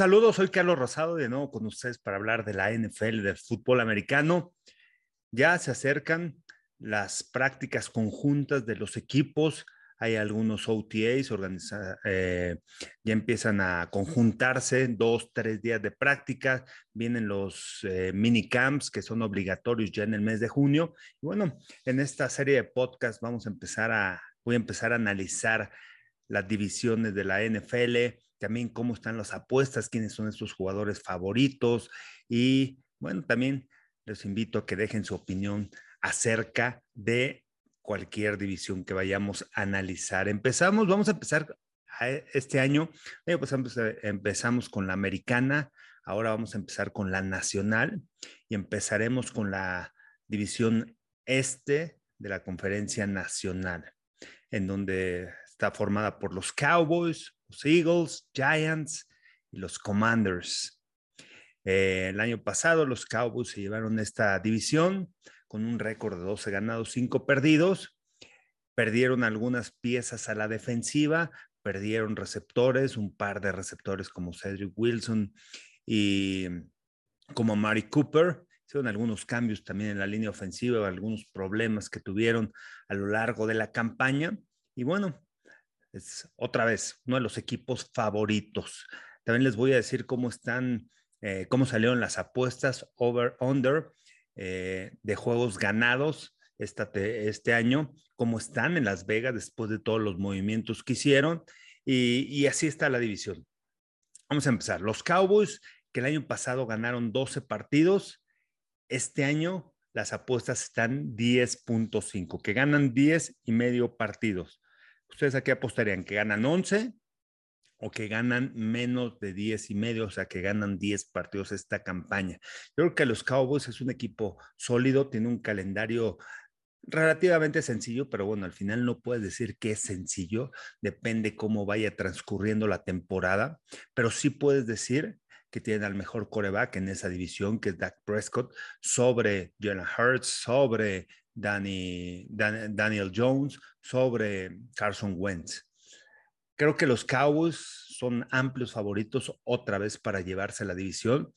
Un soy Carlos Rosado de nuevo con ustedes para hablar de la NFL, del fútbol americano. Ya se acercan las prácticas conjuntas de los equipos. Hay algunos OTAs, eh, ya empiezan a conjuntarse dos, tres días de práctica. Vienen los eh, mini camps que son obligatorios ya en el mes de junio. Y bueno, en esta serie de podcast vamos a empezar a, voy a empezar a analizar las divisiones de la NFL, también cómo están las apuestas, quiénes son estos jugadores favoritos y bueno, también les invito a que dejen su opinión acerca de cualquier división que vayamos a analizar. Empezamos, vamos a empezar este año, pues empezamos con la americana, ahora vamos a empezar con la nacional y empezaremos con la división este de la conferencia nacional, en donde está formada por los Cowboys, los Eagles, Giants y los Commanders. Eh, el año pasado los Cowboys se llevaron esta división con un récord de 12 ganados, 5 perdidos. Perdieron algunas piezas a la defensiva, perdieron receptores, un par de receptores como Cedric Wilson y como Mari Cooper. Hicieron algunos cambios también en la línea ofensiva, algunos problemas que tuvieron a lo largo de la campaña. Y bueno, es otra vez uno de los equipos favoritos. También les voy a decir cómo están, eh, cómo salieron las apuestas over-under eh, de juegos ganados este año, cómo están en Las Vegas después de todos los movimientos que hicieron. Y, y así está la división. Vamos a empezar. Los Cowboys, que el año pasado ganaron 12 partidos, este año las apuestas están 10.5, que ganan 10 y medio partidos. ¿Ustedes a qué apostarían? ¿Que ganan 11 o que ganan menos de 10 y medio, o sea, que ganan 10 partidos esta campaña? Yo creo que los Cowboys es un equipo sólido, tiene un calendario relativamente sencillo, pero bueno, al final no puedes decir que es sencillo, depende cómo vaya transcurriendo la temporada, pero sí puedes decir que tiene al mejor coreback en esa división, que es Dak Prescott, sobre Jalen Hurts, sobre Danny, Daniel Jones sobre Carson Wentz. Creo que los Cowboys son amplios favoritos otra vez para llevarse la división.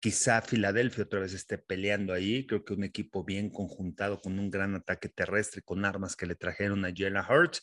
Quizá Filadelfia otra vez esté peleando ahí. Creo que un equipo bien conjuntado con un gran ataque terrestre, con armas que le trajeron a Jalen Hurts.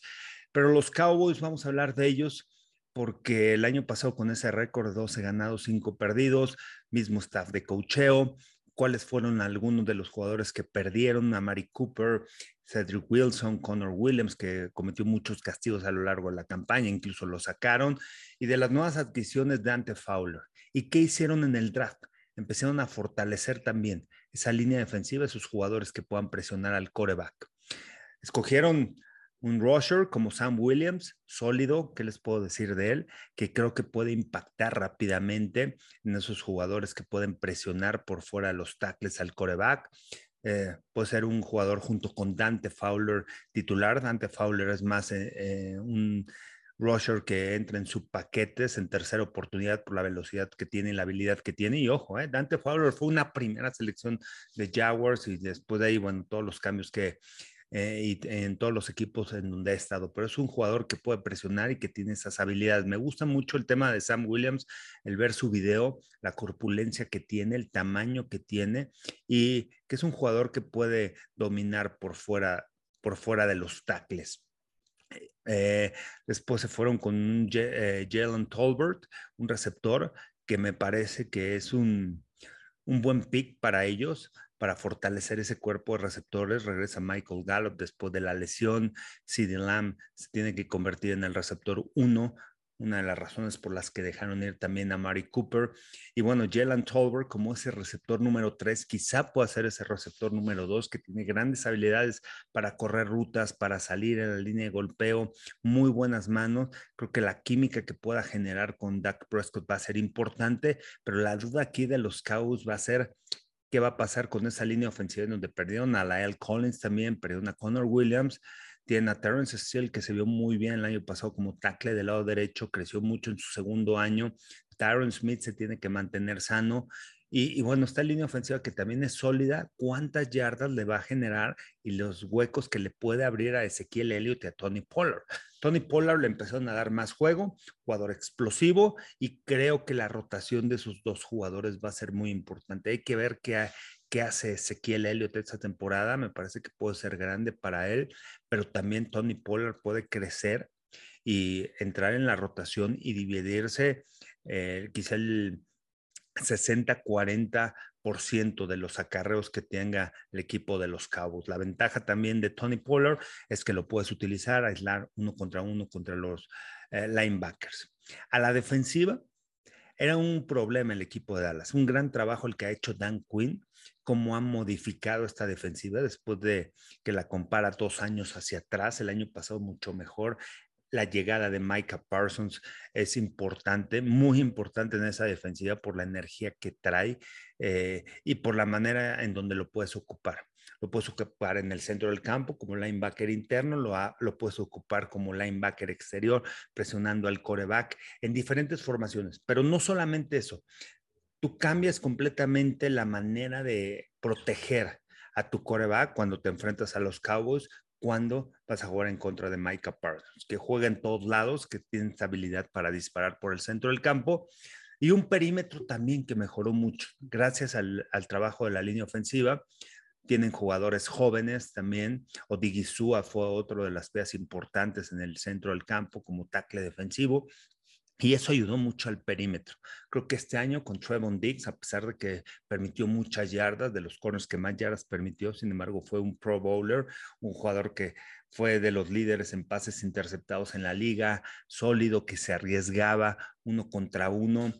Pero los Cowboys, vamos a hablar de ellos porque el año pasado con ese récord de 12 ganados, 5 perdidos, mismo staff de cocheo, cuáles fueron algunos de los jugadores que perdieron a Mari Cooper, Cedric Wilson, Connor Williams, que cometió muchos castigos a lo largo de la campaña, incluso lo sacaron, y de las nuevas adquisiciones de Ante Fowler. ¿Y qué hicieron en el draft? Empezaron a fortalecer también esa línea defensiva, esos jugadores que puedan presionar al coreback. Escogieron un rusher como Sam Williams, sólido, ¿qué les puedo decir de él? Que creo que puede impactar rápidamente en esos jugadores que pueden presionar por fuera los tackles al coreback. Eh, puede ser un jugador junto con Dante Fowler titular. Dante Fowler es más eh, eh, un rusher que entra en sus paquetes en tercera oportunidad por la velocidad que tiene y la habilidad que tiene. Y ojo, Dante Fowler fue una primera selección de Jaguars y después de ahí, bueno, todos los cambios que eh, y en todos los equipos en donde ha estado, pero es un jugador que puede presionar y que tiene esas habilidades. Me gusta mucho el tema de Sam Williams, el ver su video, la corpulencia que tiene, el tamaño que tiene y que es un jugador que puede dominar por fuera, por fuera de los tackles. Eh, después se fueron con eh, Jalen Tolbert, un receptor que me parece que es un, un buen pick para ellos para fortalecer ese cuerpo de receptores. Regresa Michael Gallup después de la lesión. CeeDee Lamb se tiene que convertir en el receptor 1, una de las razones por las que dejaron ir también a Mari Cooper. Y bueno, Jalen Tolbert como ese receptor número 3, quizá pueda ser ese receptor número 2 que tiene grandes habilidades para correr rutas, para salir en la línea de golpeo, muy buenas manos. Creo que la química que pueda generar con Dak Prescott va a ser importante, pero la duda aquí de los Cowboys va a ser qué va a pasar con esa línea ofensiva en donde perdieron a Lyle Collins también, perdieron a Connor Williams, tienen a Terrence Steele que se vio muy bien el año pasado como tackle del lado derecho, creció mucho en su segundo año. Tyron Smith se tiene que mantener sano Y, bueno, esta línea ofensiva que también es sólida, cuántas yardas le va a generar y los huecos que le puede abrir a Ezequiel Elliott y a Tony Pollard. Tony Pollard le empezaron a dar más juego, jugador explosivo, y creo que la rotación de sus dos jugadores va a ser muy importante. Hay que ver qué, qué hace Ezequiel Elliott esta temporada. Me parece que puede ser grande para él, pero también Tony Pollard puede crecer y entrar en la rotación y dividirse eh, quizá el 60-40% de los acarreos que tenga el equipo de los Cabos. La ventaja también de Tony Pollard es que lo puedes utilizar, aislar uno contra uno contra los eh, linebackers. A la defensiva, era un problema el equipo de Dallas, un gran trabajo el que ha hecho Dan Quinn, cómo ha modificado esta defensiva después de que la compara dos años hacia atrás, el año pasado mucho mejor, la llegada de Micah Parsons es importante, muy importante en esa defensiva por la energía que trae eh, y por la manera en donde lo puedes ocupar. Lo puedes ocupar en el centro del campo como linebacker interno, lo, lo puedes ocupar como linebacker exterior, presionando al coreback en diferentes formaciones. Pero no solamente eso, tú cambias completamente la manera de proteger a tu coreback cuando te enfrentas a los Cowboys cuando vas a jugar en contra de Micah Parsons, que juega en todos lados, que tiene estabilidad para disparar por el centro del campo y un perímetro también que mejoró mucho gracias al, trabajo de la línea ofensiva. Tienen jugadores jóvenes también. Odigizua fue otro de las piezas importantes en el centro del campo como tackle defensivo. Y eso ayudó mucho al perímetro. Creo que este año con Trevon Diggs, a pesar de que permitió muchas yardas, de los corners que más yardas permitió, sin embargo fue un pro bowler, un jugador que fue de los líderes en pases interceptados en la liga, sólido, que se arriesgaba uno contra uno.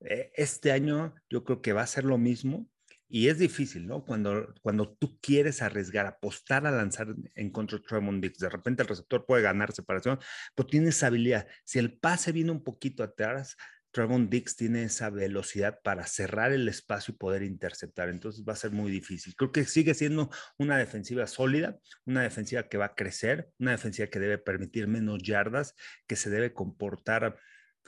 Eh, este año yo creo que va a ser lo mismo, y es difícil, ¿no? Cuando, cuando tú quieres arriesgar, apostar a lanzar en contra de Tremont Dix, de repente el receptor puede ganar separación, pero tiene esa habilidad. Si el pase viene un poquito atrás, Trevon Dix tiene esa velocidad para cerrar el espacio y poder interceptar. Entonces va a ser muy difícil. Creo que sigue siendo una defensiva sólida, una defensiva que va a crecer, una defensiva que debe permitir menos yardas, que se debe comportar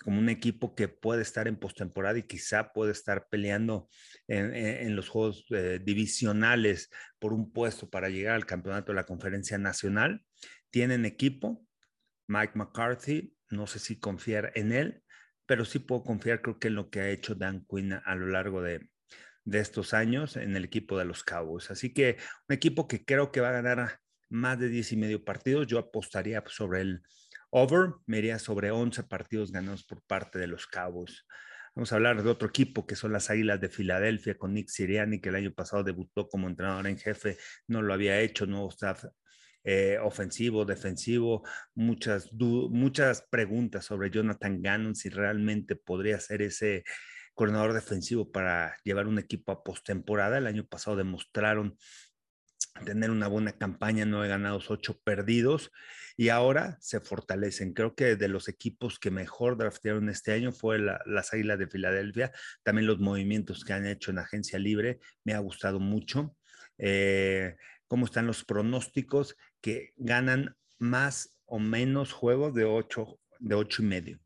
como un equipo que puede estar en postemporada y quizá puede estar peleando en, los juegos eh, divisionales por un puesto para llegar al campeonato de la conferencia nacional. Tienen equipo, Mike McCarthy, no sé si confiar en él, pero sí puedo confiar creo que en lo que ha hecho Dan Quinn a lo largo de, de estos años en el equipo de los Cowboys. Así que un equipo que creo que va a ganar más de 10 y medio partidos, yo apostaría sobre el Over me iría sobre 11 partidos ganados por parte de los Cabos. Vamos a hablar de otro equipo que son las Águilas de Filadelfia con Nick Siriani, que el año pasado debutó como entrenador en jefe, no lo había hecho, nuevo staff eh, ofensivo, defensivo, muchas, muchas preguntas sobre Jonathan Gannon, si realmente podría ser ese coordinador defensivo para llevar un equipo a postemporada. El año pasado demostraron tener una buena campaña, nueve ganados, ocho perdidos, y ahora se fortalecen. Creo que de los equipos que mejor draftearon este año fue las Águilas de Filadelfia. También los movimientos que han hecho en agencia libre me ha gustado mucho. Eh, cómo están los pronósticos que ganan más o menos juegos de ocho, de ocho y medio.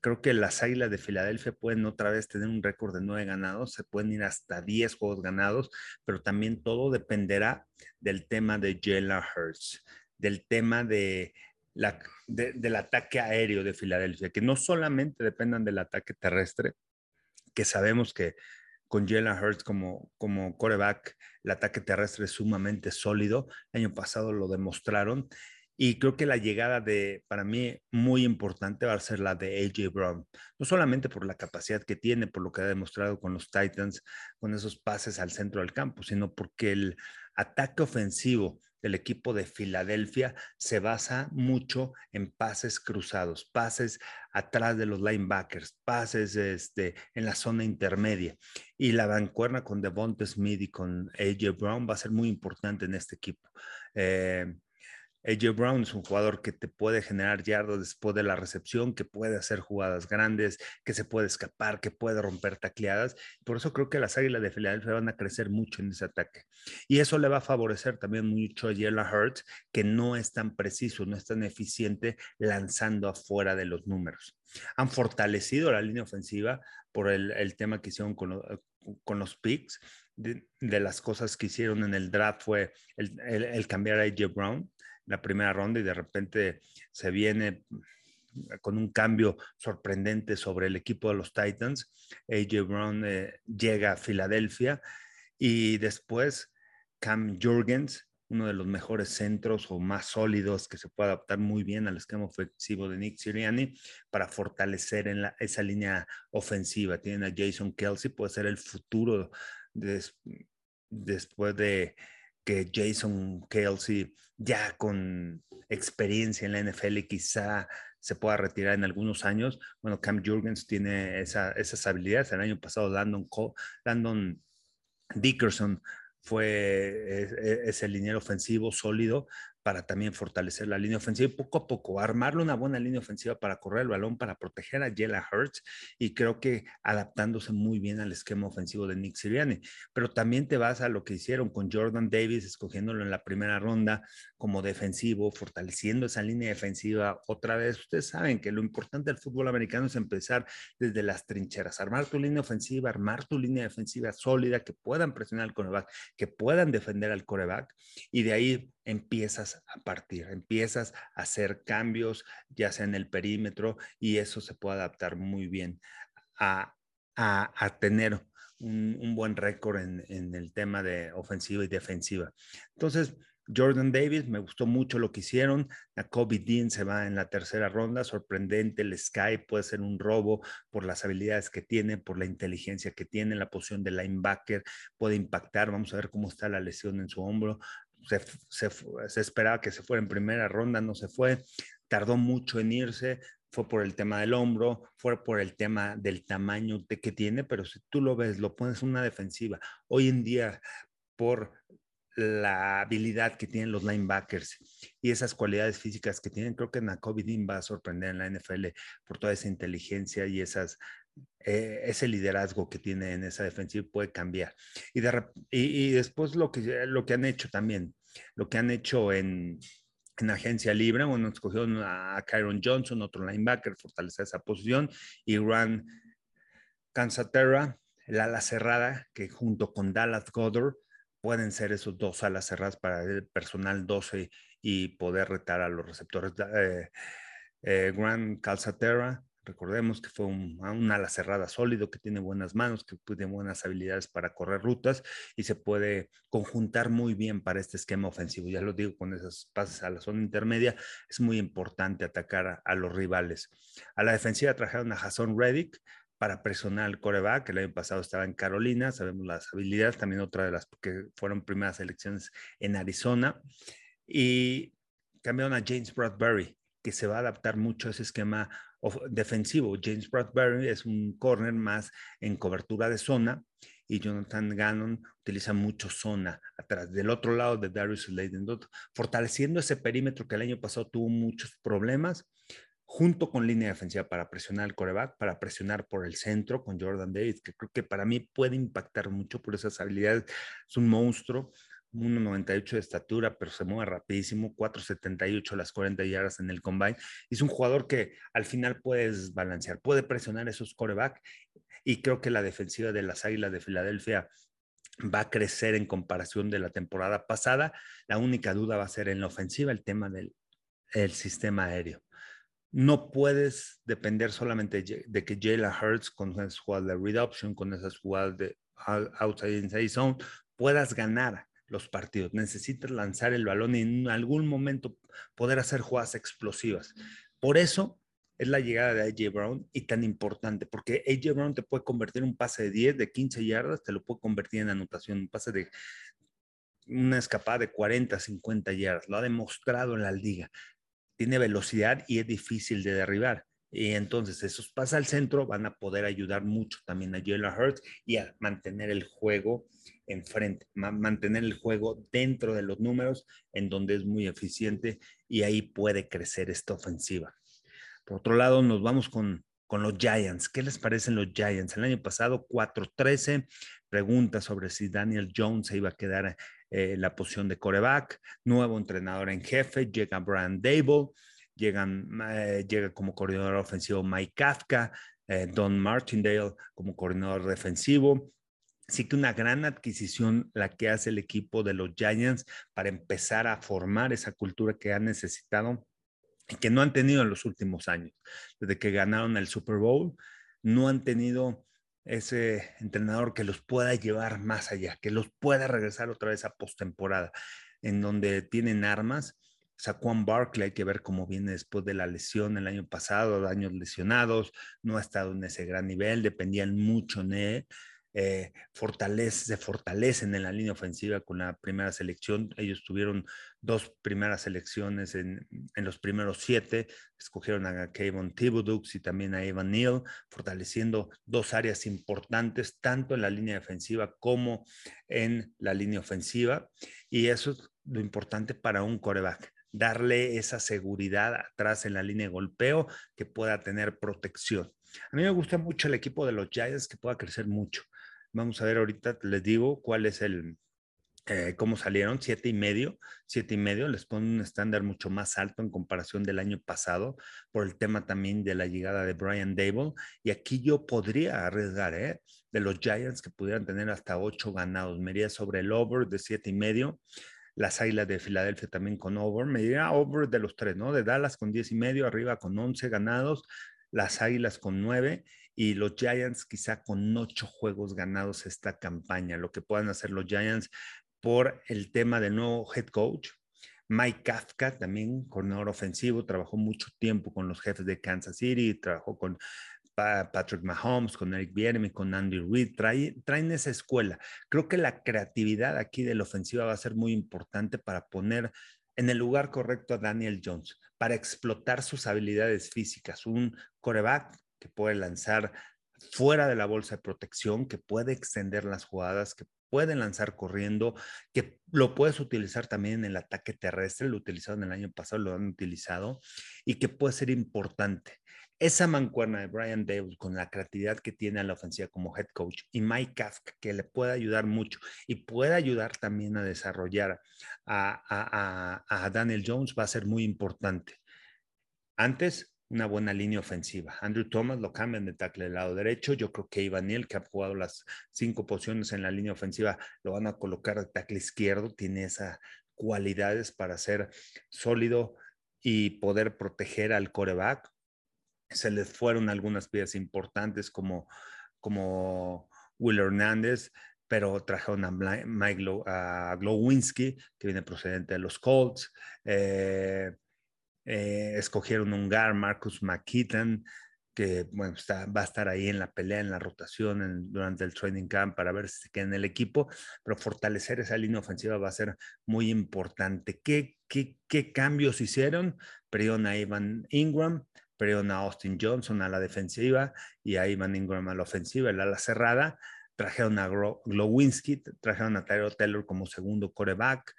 Creo que las Águilas de Filadelfia pueden otra vez tener un récord de nueve ganados, se pueden ir hasta diez juegos ganados, pero también todo dependerá del tema de Jalen Hurts, del tema de la, del ataque aéreo de Filadelfia, que no solamente dependan del ataque terrestre, que sabemos que con Jalen Hurts como, como coreback, el ataque terrestre es sumamente sólido. El año pasado lo demostraron y creo que la llegada de, para mí, muy importante va a ser la de AJ Brown. No solamente por la capacidad que tiene, por lo que ha demostrado con los Titans, con esos pases al centro del campo, sino porque el ataque ofensivo del equipo de Filadelfia se basa mucho en pases cruzados, pases atrás de los linebackers, pases este, en la zona intermedia. Y la bancuerna con Devonta Smith y con AJ Brown va a ser muy importante en este equipo. Eh, AJ Brown es un jugador que te puede generar yardas después de la recepción, que puede hacer jugadas grandes, que se puede escapar, que puede romper tacleadas. Por eso creo que las Águilas de Filadelfia van a crecer mucho en ese ataque. Y eso le va a favorecer también mucho a Jalen Hurts, que no es tan preciso, no es tan eficiente lanzando afuera de los números. Han fortalecido la línea ofensiva por el, tema que hicieron con, los picks. De, las cosas que hicieron en el draft fue el, el cambiar a AJ Brown la primera ronda y de repente se viene con un cambio sorprendente sobre el equipo de los Titans. AJ Brown eh, llega a Filadelfia y después Cam Jurgens, uno de los mejores centros o más sólidos que se puede adaptar muy bien al esquema ofensivo de Nick Sirianni para fortalecer en esa línea ofensiva. Tienen a Jason Kelsey, puede ser el futuro después de que Jason Kelsey ya con experiencia en la NFL quizá se pueda retirar en algunos años. Bueno, Cam Jurgens tiene esas habilidades. El año pasado Landon, Dickerson fue ese liniero ofensivo sólido para también fortalecer la línea ofensiva y poco a poco armarle una buena línea ofensiva para correr el balón, para proteger a Jalen Hurts y creo que adaptándose muy bien al esquema ofensivo de Nick Sirianni. Pero también te vas a lo que hicieron con Jordan Davis, escogiéndolo en la primera ronda como defensivo, fortaleciendo esa línea defensiva otra vez. Ustedes saben que lo importante del fútbol americano es empezar desde las trincheras, armar tu línea ofensiva, armar tu línea defensiva sólida, que puedan presionar al coreback, que puedan defender al coreback y de ahí empiezas a partir, empiezas a hacer cambios, ya sea en el perímetro, y eso se puede adaptar muy bien a, tener un, un, buen récord en, en, el tema de ofensiva y defensiva. Entonces, Jordan Davis, me gustó mucho lo que hicieron. A Kobe Dean se va en la tercera ronda, sorprendente. El Sky puede ser un robo por las habilidades que tiene, por la inteligencia que tiene, la posición de linebacker, puede impactar. Vamos a ver cómo está la lesión en su hombro se, esperaba que se fuera en primera ronda, no se fue, tardó mucho en irse, fue por el tema del hombro, fue por el tema del tamaño de que tiene, pero si tú lo ves, lo pones una defensiva. Hoy en día, por la habilidad que tienen los linebackers y esas cualidades físicas que tienen, creo que Nakobe Dean va a sorprender en la NFL por toda esa inteligencia y esas eh, ese liderazgo que tiene en esa defensiva puede cambiar. Y, y, después lo que, lo que han hecho también, lo que han hecho en, en agencia libre, bueno, escogieron a Kyron Johnson, otro linebacker, fortalecer esa posición, y Ran Cansaterra, el ala cerrada, que junto con Dallas Goddard pueden ser esos dos alas cerradas para el personal 12 y poder retar a los receptores. Eh, eh, Recordemos que fue un, ala cerrada sólido, que tiene buenas manos, que tiene buenas habilidades para correr rutas y se puede conjuntar muy bien para este esquema ofensivo. Ya lo digo, con esos pases a la zona intermedia es muy importante atacar a, los rivales. A la defensiva trajeron a Jason Reddick para presionar al coreback, el año pasado estaba en Carolina, sabemos las habilidades, también otra de las que fueron primeras elecciones en Arizona. Y cambiaron a James Bradbury, que se va a adaptar mucho a ese esquema defensivo. James Bradbury es un corner más en cobertura de zona y Jonathan Gannon utiliza mucho zona atrás. Del otro lado de Darius Leiden, fortaleciendo ese perímetro que el año pasado tuvo muchos problemas, junto con línea defensiva para presionar el coreback, para presionar por el centro con Jordan Davis, que creo que para mí puede impactar mucho por esas habilidades. Es un monstruo. 1.98 de estatura, pero se mueve rapidísimo, 4.78 las 40 yardas en el combine. Es un jugador que al final puedes balancear, puede presionar esos coreback y creo que la defensiva de las Águilas de Filadelfia va a crecer en comparación de la temporada pasada. La única duda va a ser en la ofensiva el tema del el sistema aéreo. No puedes depender solamente de que Jalen Hurts con esas jugadas de read option, con esas jugadas de outside inside zone, puedas ganar los partidos. Necesitas lanzar el balón y en algún momento poder hacer jugadas explosivas. Por eso es la llegada de AJ Brown y tan importante, porque AJ Brown te puede convertir un pase de 10, de 15 yardas, te lo puede convertir en anotación, un pase de una escapada de 40, 50 yardas. Lo ha demostrado en la liga. Tiene velocidad y es difícil de derribar. Y entonces esos pases al centro van a poder ayudar mucho también a Jalen Hurts y a mantener el juego enfrente, mantener el juego dentro de los números en donde es muy eficiente y ahí puede crecer esta ofensiva. Por otro lado, nos vamos con, con los Giants. ¿Qué les parecen los Giants? El año pasado, 4-13, pregunta sobre si Daniel Jones se iba a quedar eh, la posición de coreback, nuevo entrenador en jefe, llega Brian Dable, llegan, eh, llega como coordinador ofensivo Mike Kafka, eh, Don Martindale como coordinador defensivo, sí que una gran adquisición la que hace el equipo de los Giants para empezar a formar esa cultura que han necesitado y que no han tenido en los últimos años. Desde que ganaron el Super Bowl, no han tenido ese entrenador que los pueda llevar más allá, que los pueda regresar otra vez a postemporada, en donde tienen armas. Saquon Barkley, hay que ver cómo viene después de la lesión el año pasado, años lesionados, no ha estado en ese gran nivel, dependían mucho de él eh, se fortalecen en la línea ofensiva con la primera selección. Ellos tuvieron dos primeras selecciones en, los primeros siete. Escogieron a Kevin Thibodeau y también a Evan Neal, fortaleciendo dos áreas importantes, tanto en la línea defensiva como en la línea ofensiva. Y eso es lo importante para un coreback darle esa seguridad atrás en la línea de golpeo que pueda tener protección. A mí me gusta mucho el equipo de los Giants que pueda crecer mucho. Vamos a ver ahorita, les digo cuál es el, eh, cómo salieron, siete y medio, siete y medio, les ponen un estándar mucho más alto en comparación del año pasado por el tema también de la llegada de Brian Dable. Y aquí yo podría arriesgar, ¿eh? De los Giants que pudieran tener hasta ocho ganados. Me iría sobre el over de siete y medio. Las Águilas de Filadelfia también con over. Me iría over de los tres, ¿no? De Dallas con diez y medio, arriba con once ganados. Las Águilas con nueve y los Giants quizá con ocho juegos ganados esta campaña, lo que puedan hacer los Giants por el tema del nuevo head coach. Mike Kafka, también coordinador ofensivo, trabajó mucho tiempo con los jefes de Kansas City, trabajó con Patrick Mahomes, con Eric Bieniemy, con Andy Reid, traen esa escuela. Creo que la creatividad aquí de la ofensiva va a ser muy importante para poner en el lugar correcto a Daniel Jones, para explotar sus habilidades físicas. Un coreback que puede lanzar fuera de la bolsa de protección, que puede extender las jugadas, que puede lanzar corriendo, que lo puedes utilizar también en el ataque terrestre, lo utilizaron el año pasado, lo han utilizado, y que puede ser importante. Esa mancuerna de Brian Davis con la creatividad que tiene a la ofensiva como head coach y Mike Kafka, que le puede ayudar mucho y puede ayudar también a desarrollar a, a Daniel Jones, va a ser muy importante. Antes, una buena línea ofensiva. Andrew Thomas lo cambian de tackle del lado derecho. Yo creo que Ivan Neal, que ha jugado las cinco posiciones en la línea ofensiva, lo van a colocar de tackle izquierdo. Tiene esas cualidades para ser sólido y poder proteger al coreback. Se les fueron algunas piezas importantes como, como Will Hernández, pero trajeron a Mike a Glowinski, que viene procedente de los Colts. Eh, eh, escogieron un GAR, Marcus McKitton, que bueno, está, va a estar ahí en la pelea, en la rotación durante el training camp para ver si se queda en el equipo, pero fortalecer esa línea ofensiva va a ser muy importante. ¿Qué, qué, qué cambios hicieron? Perdieron a Ivan Ingram, perdieron a Austin Johnson a la defensiva y a Ivan Ingram a la ofensiva, el ala cerrada. Trajeron a Glowinski, trajeron a Tyler Taylor como segundo coreback,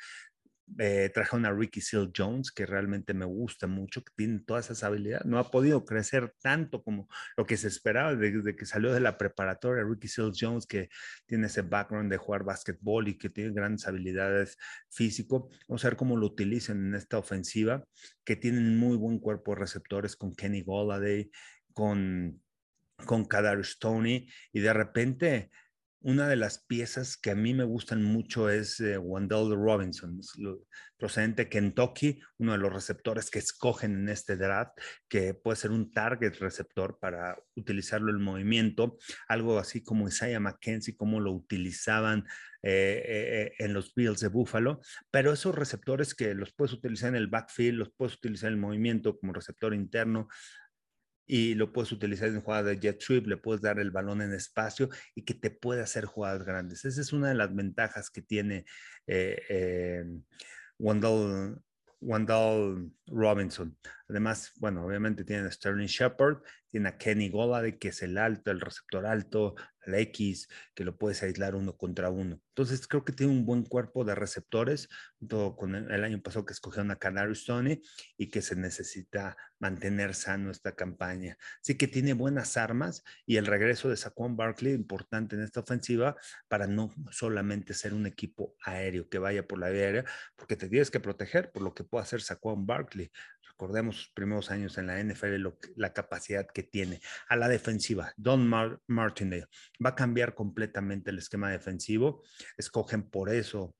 eh, trajeron a Ricky Seal Jones, que realmente me gusta mucho, que tiene todas esas habilidades. No ha podido crecer tanto como lo que se esperaba desde que salió de la preparatoria. Ricky Seal Jones, que tiene ese background de jugar básquetbol y que tiene grandes habilidades físico. Vamos a ver cómo lo utilizan en esta ofensiva, que tienen muy buen cuerpo de receptores con Kenny Golladay, con, con Kadarius Stoney, y de repente una de las piezas que a mí me gustan mucho es eh, Wendell Robinson, procedente de Kentucky, uno de los receptores que escogen en este draft, que puede ser un target receptor para utilizarlo en movimiento, algo así como Isaiah McKenzie, como lo utilizaban eh, eh, en los Bills de Buffalo, pero esos receptores que los puedes utilizar en el backfield, los puedes utilizar en el movimiento como receptor interno, y lo puedes utilizar en jugadas de jet sweep, le puedes dar el balón en espacio y que te puede hacer jugadas grandes. Esa es una de las ventajas que tiene eh, eh, Wendell, Robinson. Además, bueno, obviamente tiene a Sterling Shepard, tiene a Kenny Golladay, que es el alto, el receptor alto, el X, que lo puedes aislar uno contra uno. Entonces, creo que tiene un buen cuerpo de receptores, todo con el, año pasado que escogió a Canary Stone y que se necesita mantener sano esta campaña. Así que tiene buenas armas y el regreso de Saquon Barkley, importante en esta ofensiva, para no solamente ser un equipo aéreo que vaya por la aérea, porque te tienes que proteger por lo que pueda hacer Saquon Barkley recordemos sus primeros años en la NFL, la capacidad que tiene. A la defensiva, Don Martindale va a cambiar completamente el esquema defensivo. Escogen por eso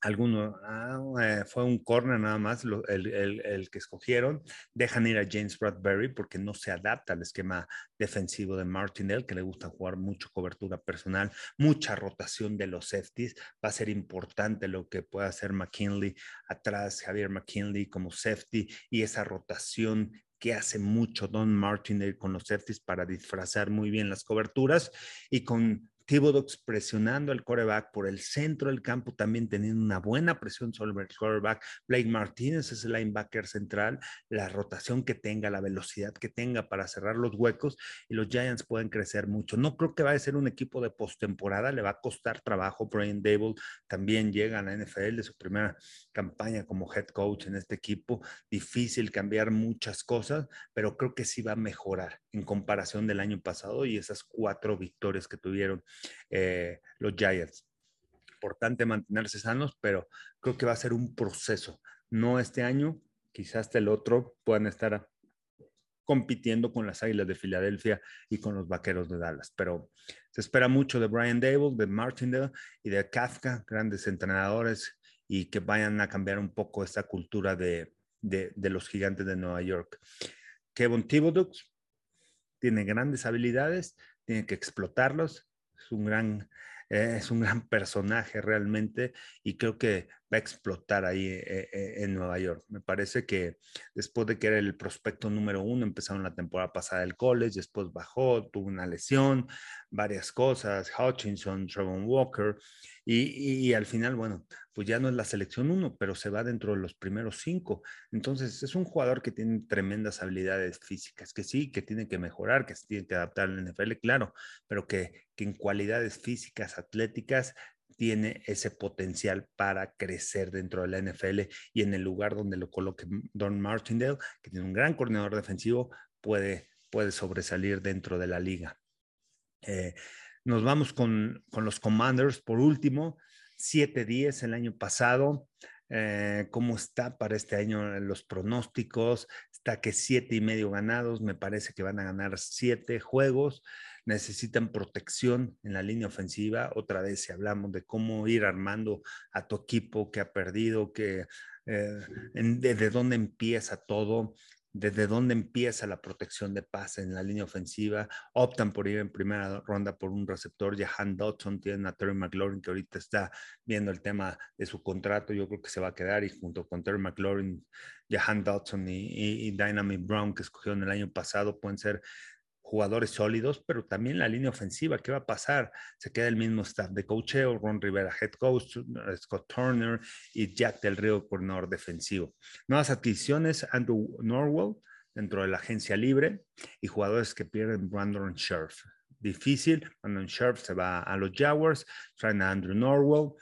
alguno, ah, eh, fue un corner nada más el, que escogieron. Dejan ir a James Bradbury porque no se adapta al esquema defensivo de Martindale, que le gusta jugar mucho cobertura personal, mucha rotación de los safeties. Va a ser importante lo que pueda hacer McKinley atrás, Javier McKinley como safety y esa rotación que hace mucho Don Martindale con los safeties para disfrazar muy bien las coberturas y con Thibodeau presionando al quarterback por el centro del campo, también teniendo una buena presión sobre el quarterback. Blake Martínez es el linebacker central, la rotación que tenga, la velocidad que tenga para cerrar los huecos y los Giants pueden crecer mucho. No creo que vaya a ser un equipo de postemporada, le va a costar trabajo. Brian Dable también llega a la NFL de su primera campaña como head coach en este equipo. Difícil cambiar muchas cosas, pero creo que sí va a mejorar en comparación del año pasado y esas cuatro victorias que tuvieron eh, los Giants. Importante mantenerse sanos, pero creo que va a ser un proceso. No este año, quizás hasta el otro puedan estar compitiendo con las Águilas de Filadelfia y con los Vaqueros de Dallas. Pero se espera mucho de Brian Dable, de Martindale y de Kafka, grandes entrenadores, y que vayan a cambiar un poco esta cultura de, de, los gigantes de Nueva York. Kevin Thibodeau tiene grandes habilidades, tiene que explotarlos es un gran, eh, es un gran personaje realmente y creo que va a explotar ahí eh, eh, en Nueva York. Me parece que después de que era el prospecto número uno, empezaron la temporada pasada el college, después bajó, tuvo una lesión, varias cosas, Hutchinson, Trevor Walker, y, al final, bueno, pues ya no es la selección uno, pero se va dentro de los primeros cinco. Entonces, es un jugador que tiene tremendas habilidades físicas, que sí, que tiene que mejorar, que se tiene que adaptar al NFL, claro, pero que, que en cualidades físicas, atléticas, tiene ese potencial para crecer dentro de la NFL y en el lugar donde lo coloque Don Martindale, que tiene un gran coordinador defensivo, puede, puede sobresalir dentro de la liga. Eh, nos vamos con, los Commanders por último, 7-10 el año pasado. Eh, cómo está para este año los pronósticos. Está que siete y medio ganados, me parece que van a ganar siete juegos necesitan protección en la línea ofensiva. Otra vez, si hablamos de cómo ir armando a tu equipo que ha perdido, que eh, desde dónde empieza todo, desde dónde empieza la protección de pase en la línea ofensiva. Optan por ir en primera ronda por un receptor. Jahan Dodson tiene a Terry McLaurin que ahorita está viendo el tema de su contrato. Yo creo que se va a quedar y junto con Terry McLaurin, Jahan Dodson y, y, y Dynamic Brown que escogieron el año pasado pueden ser jugadores sólidos, pero también la línea ofensiva. ¿Qué va a pasar? Se queda el mismo staff de coacheo, Ron Rivera, head coach, Scott Turner y Jack del Río, coordinador defensivo. Nuevas adquisiciones, Andrew Norwell dentro de la agencia libre y jugadores que pierden Brandon Scherf. Difícil, Brandon Scherf se va a los Jaguars, traen a Andrew Norwell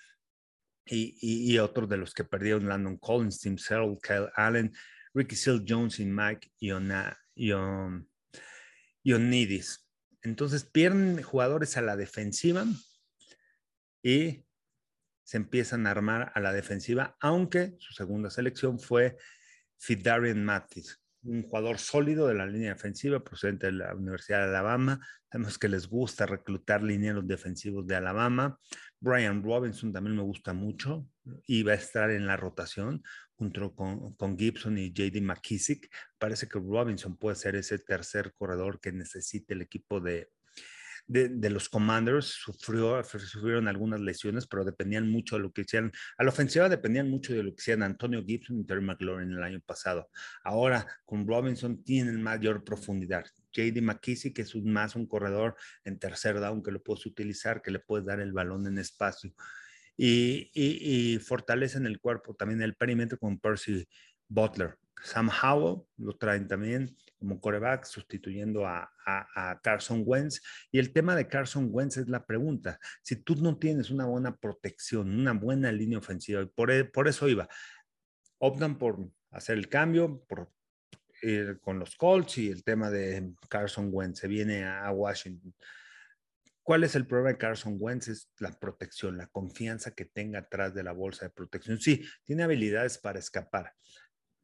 y, y, otros de los que perdieron, Landon Collins, Tim Settle, Kyle Allen, Ricky Seal Jones y Mike Iona, Ion, Ionidis. Entonces pierden jugadores a la defensiva y se empiezan a armar a la defensiva, aunque su segunda selección fue Fidarian Mathis, un jugador sólido de la línea defensiva procedente de la Universidad de Alabama. Sabemos que les gusta reclutar linieros defensivos de Alabama. Brian Robinson también me gusta mucho y va a estar en la rotación junto con, Gibson y JD McKissick. Parece que Robinson puede ser ese tercer corredor que necesite el equipo de, de, los Commanders. Sufrió, sufrieron algunas lesiones, pero dependían mucho de lo que hicieran. A la ofensiva dependían mucho de lo que hicieran Antonio Gibson y Terry McLaurin el año pasado. Ahora con Robinson tienen mayor profundidad. JD McKissick es un, más un corredor en tercer down que lo puedes utilizar, que le puedes dar el balón en espacio y, y, fortalecen el cuerpo, también el perímetro con Percy Butler. Sam Howell lo traen también como coreback, sustituyendo a, a, Carson Wentz. Y el tema de Carson Wentz es la pregunta. Si tú no tienes una buena protección, una buena línea ofensiva, y por, por eso iba, optan por hacer el cambio, por ir con los Colts y el tema de Carson Wentz se viene a Washington. ¿Cuál es el problema de Carson Wentz? Es la protección, la confianza que tenga atrás de la bolsa de protección. Sí, tiene habilidades para escapar,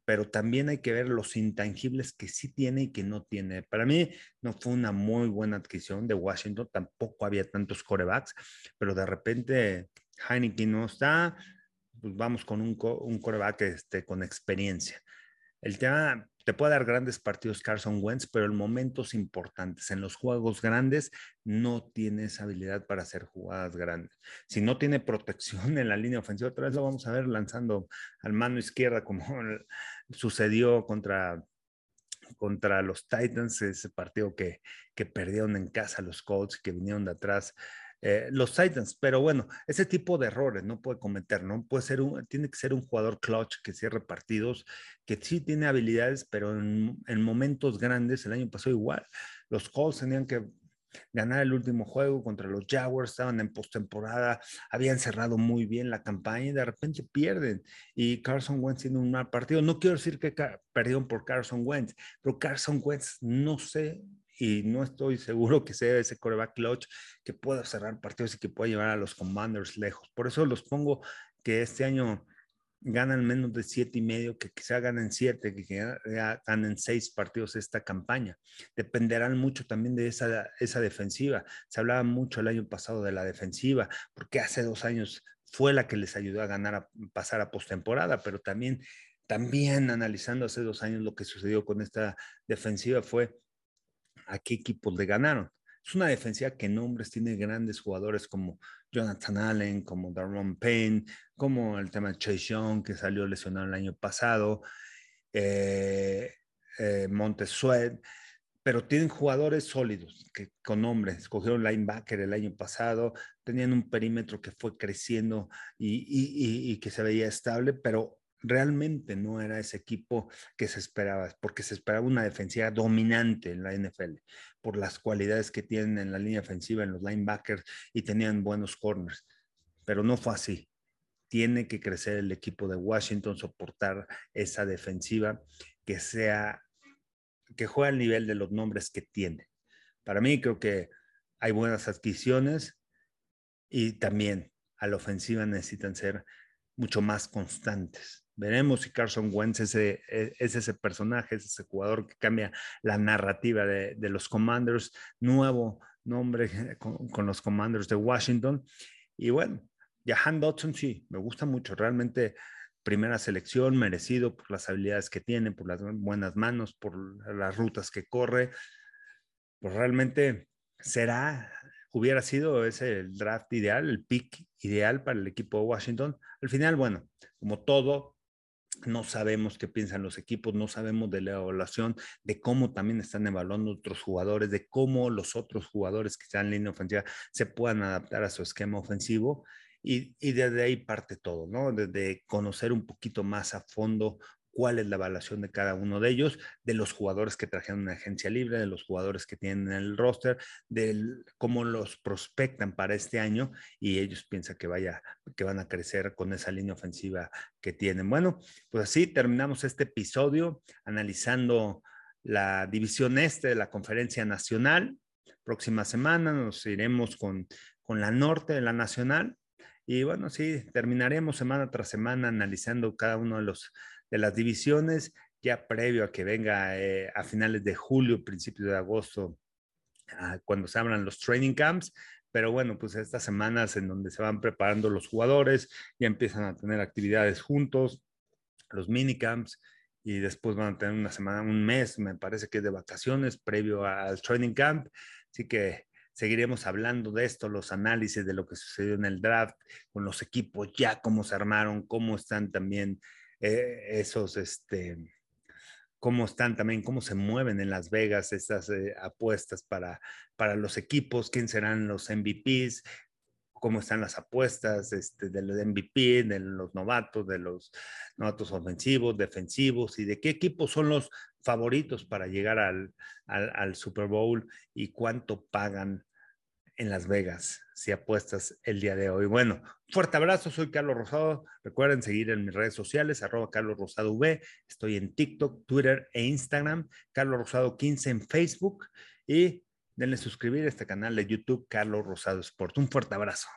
pero también hay que ver los intangibles que sí tiene y que no tiene. Para mí no fue una muy buena adquisición de Washington, tampoco había tantos corebacks, pero de repente Heineken no está, pues vamos con un, un coreback este, con experiencia. El tema, te puede dar grandes partidos Carson Wentz, pero en momentos importantes, en los juegos grandes, no tiene esa habilidad para hacer jugadas grandes. Si no tiene protección en la línea ofensiva, otra vez lo vamos a ver lanzando al mano izquierda, como sucedió contra, contra los Titans, ese partido que, que perdieron en casa los Colts, que vinieron de atrás eh, los Titans. Pero bueno, ese tipo de errores no puede cometer, ¿no? Puede ser un, tiene que ser un jugador clutch que cierre partidos, que sí tiene habilidades, pero en, momentos grandes, el año pasado igual, los Colts tenían que ganar el último juego contra los Jaguars, estaban en postemporada, habían cerrado muy bien la campaña y de repente pierden. Y Carson Wentz tiene un mal partido. No quiero decir que perdieron por Carson Wentz, pero Carson Wentz no sé y no estoy seguro que sea ese coreback clutch que pueda cerrar partidos y que pueda llevar a los Commanders lejos. Por eso los pongo que este año ganan menos de siete y medio, que quizá ganen siete, que ganen seis partidos esta campaña. Dependerán mucho también de esa, esa defensiva. Se hablaba mucho el año pasado de la defensiva, porque hace dos años fue la que les ayudó a ganar, a pasar a postemporada, pero también, también analizando hace dos años lo que sucedió con esta defensiva fue a qué equipos le ganaron. Es una defensiva que en nombres tiene grandes jugadores como Jonathan Allen, como Darron Payne, como el tema de Chase Young, que salió lesionado el año pasado, eh, eh pero tienen jugadores sólidos que con nombres. Escogieron linebacker el año pasado, tenían un perímetro que fue creciendo y que se veía estable, pero realmente no era ese equipo que se esperaba, porque se esperaba una defensiva dominante en la NFL por las cualidades que tienen en la línea ofensiva, en los linebackers y tenían buenos corners, pero no fue así. Tiene que crecer el equipo de Washington, soportar esa defensiva que sea, que juegue al nivel de los nombres que tiene. Para mí creo que hay buenas adquisiciones y también a la ofensiva necesitan ser mucho más constantes Veremos si Carson Wentz e, es ese personaje, es ese jugador que cambia la narrativa de, los Commanders, nuevo nombre con, los Commanders de Washington. Y bueno, Jahan Dodson sí, me gusta mucho, realmente primera selección, merecido por las habilidades que tiene, por las buenas manos, por las rutas que corre. Pues realmente será, hubiera sido ese el draft ideal, el pick ideal para el equipo de Washington. Al final, bueno, como todo, no sabemos qué piensan los equipos, no sabemos de la evaluación, de cómo también están evaluando otros jugadores, de cómo los otros jugadores que están en línea ofensiva se puedan adaptar a su esquema ofensivo. Y, y desde ahí parte todo, ¿no? Desde conocer un poquito más a fondo cuál es la evaluación de cada uno de ellos, de los jugadores que trajeron una agencia libre, de los jugadores que tienen el roster, de cómo los prospectan para este año y ellos piensan que vaya, que van a crecer con esa línea ofensiva que tienen. Bueno, pues así terminamos este episodio analizando la división este de la conferencia nacional. Próxima semana nos iremos con, con la norte de la nacional. Y bueno, sí, terminaremos semana tras semana analizando cada uno de los de las divisiones, ya previo a que venga eh, a finales de julio, principios de agosto, ah, cuando se abran los training camps. Pero bueno, pues estas semanas en donde se van preparando los jugadores, ya empiezan a tener actividades juntos, los minicamps, y después van a tener una semana, un mes, me parece que de vacaciones, previo al training camp. Así que seguiremos hablando de esto, los análisis de lo que sucedió en el draft, con los equipos ya, cómo se armaron, cómo están también eh, esos, este, cómo están también, cómo se mueven en Las Vegas estas eh, apuestas para, para los equipos, quién serán los MVPs, cómo están las apuestas este, del MVP, de los novatos, de los novatos ofensivos, defensivos y de qué equipos son los favoritos para llegar al, al Super Bowl y cuánto pagan en Las Vegas si apuestas el día de hoy. Bueno, fuerte abrazo, soy Carlos Rosado. Recuerden seguir en mis redes sociales, arroba Carlos Rosado V. Estoy en TikTok, Twitter e Instagram, Carlos Rosado 15 en Facebook y denle suscribir a este canal de YouTube, Carlos Rosado Sport. Un fuerte abrazo.